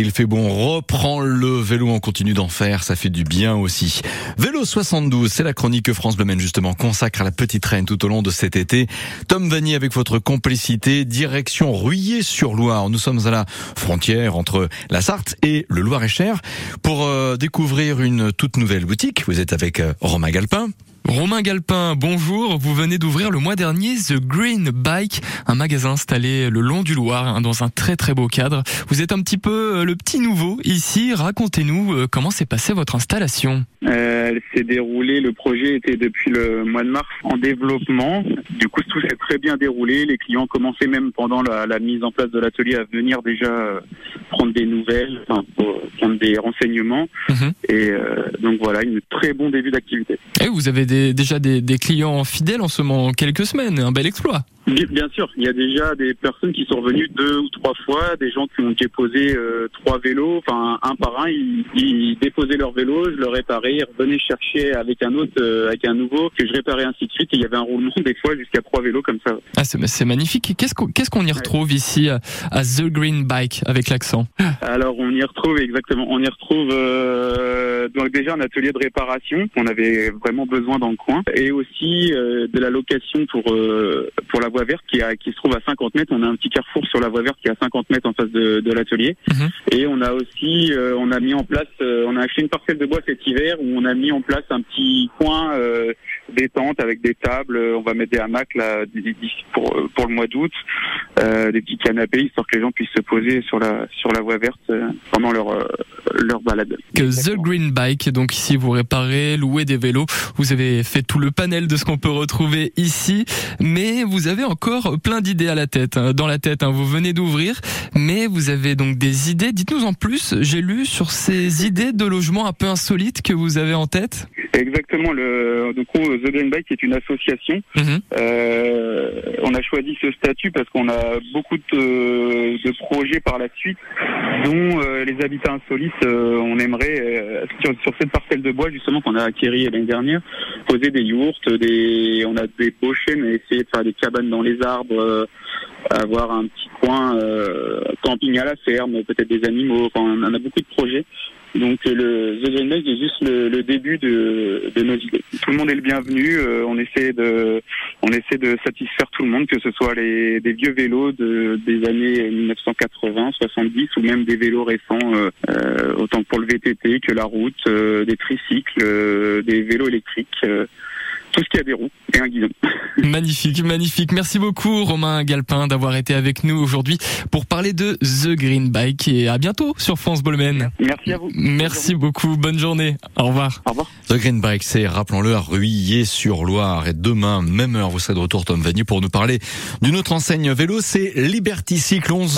il fait bon, reprend le vélo, on continue d'en faire, ça fait du bien aussi. Vélo 72, c'est la chronique que France Bleu justement consacre à la petite reine tout au long de cet été. Tom Vanny avec votre complicité, direction Ruyé-sur-Loire. Nous sommes à la frontière entre la Sarthe et le Loir-et-Cher pour euh, découvrir une toute nouvelle boutique. Vous êtes avec euh, Romain Galpin. Romain Galpin, bonjour. Vous venez d'ouvrir le mois dernier The Green Bike, un magasin installé le long du Loir, hein, dans un très très beau cadre. Vous êtes un petit peu euh, le petit nouveau ici. Racontez-nous euh, comment s'est passée votre installation? Euh, elle s'est déroulée, le projet était depuis le mois de mars en développement. Du coup, tout s'est très bien déroulé. Les clients commençaient même pendant la, mise en place de l'atelier à venir déjà prendre des nouvelles, enfin, prendre des renseignements. Mhm. Et donc voilà, une très bon début d'activité. Et vous avez déjà des, des, clients fidèles en ce moment quelques semaines, un bel exploit. Bien sûr, il y a déjà des personnes qui sont revenues deux ou trois fois, des gens qui ont déposé euh, trois vélos, enfin un par un, ils, déposaient leur vélo, je le réparais, ils revenaient chercher avec un autre, euh, avec un nouveau, que je réparais ainsi de suite, et il y avait un roulement des fois jusqu'à trois vélos comme ça. Ah, c'est magnifique. Qu'est-ce qu'on qu'est-ce qu'on y retrouve ici à The Green Bike avec l'accent? Alors on y retrouve exactement, on y retrouve euh, donc déjà un atelier de réparation qu'on avait vraiment besoin dans le coin, et aussi de la location pour pour la voie verte qui, a, qui se trouve à 50 mètres. On a un petit carrefour sur la voie verte qui est à 50 mètres en face de, de l'atelier. Mhm. Et on a aussi, euh, on a mis en place, euh, on a acheté une parcelle de bois cet hiver où on a mis en place un petit coin euh, détente avec des tables. On va mettre des hamacs là pour, pour le mois d'août, des petits canapés histoire que les gens puissent se poser sur la sur la voie verte pendant leur leur balade. Que The Green Bike, donc ici vous réparez, louez des vélos. Vous avez fait tout le panel de ce qu'on peut retrouver ici, mais vous avez encore plein d'idées à la tête, hein, dans la tête. Hein. vous venez d'ouvrir, mais vous avez donc des idées. Dites-nous en plus. J'ai lu sur ces idées de logement un peu insolites que vous avez en tête. Exactement. Le, du coup, The Green Bike est une association. Mhm. Euh, on a choisi ce statut parce qu'on a beaucoup de, de, projets par la suite, dont euh, les habitats insolites. Euh, on aimerait euh, sur, sur, cette parcelle de bois justement qu'on a acquérie l'année dernière, poser des yourtes, des, on a des pochets, mais essayer de faire des cabanes dans les arbres, avoir un petit coin camping à la ferme, peut-être des animaux. Enfin, on a beaucoup de projets. Donc le The est juste le, début de, nos idées. Tout le monde est le bienvenu. Euh, on essaie de, on essaie de satisfaire tout le monde, que ce soit les des vieux vélos de, des années 1980, 70 ou même des vélos récents, euh, euh, autant pour le VTT que la route, des tricycles, des vélos électriques tout ce qui a des roues et un guidon. Magnifique, magnifique. Merci beaucoup Romain Galpin d'avoir été avec nous aujourd'hui pour parler de The Green Bike et à bientôt sur France Bolmen. Merci à vous. Merci beaucoup, bonne journée. Au revoir. Au revoir. The Green Bike, c'est, rappelons-le, à Ruillé-sur-Loire. Et demain, même heure, vous serez de retour Tom Vanu pour nous parler d'une autre enseigne vélo, c'est Liberty Cycle 11.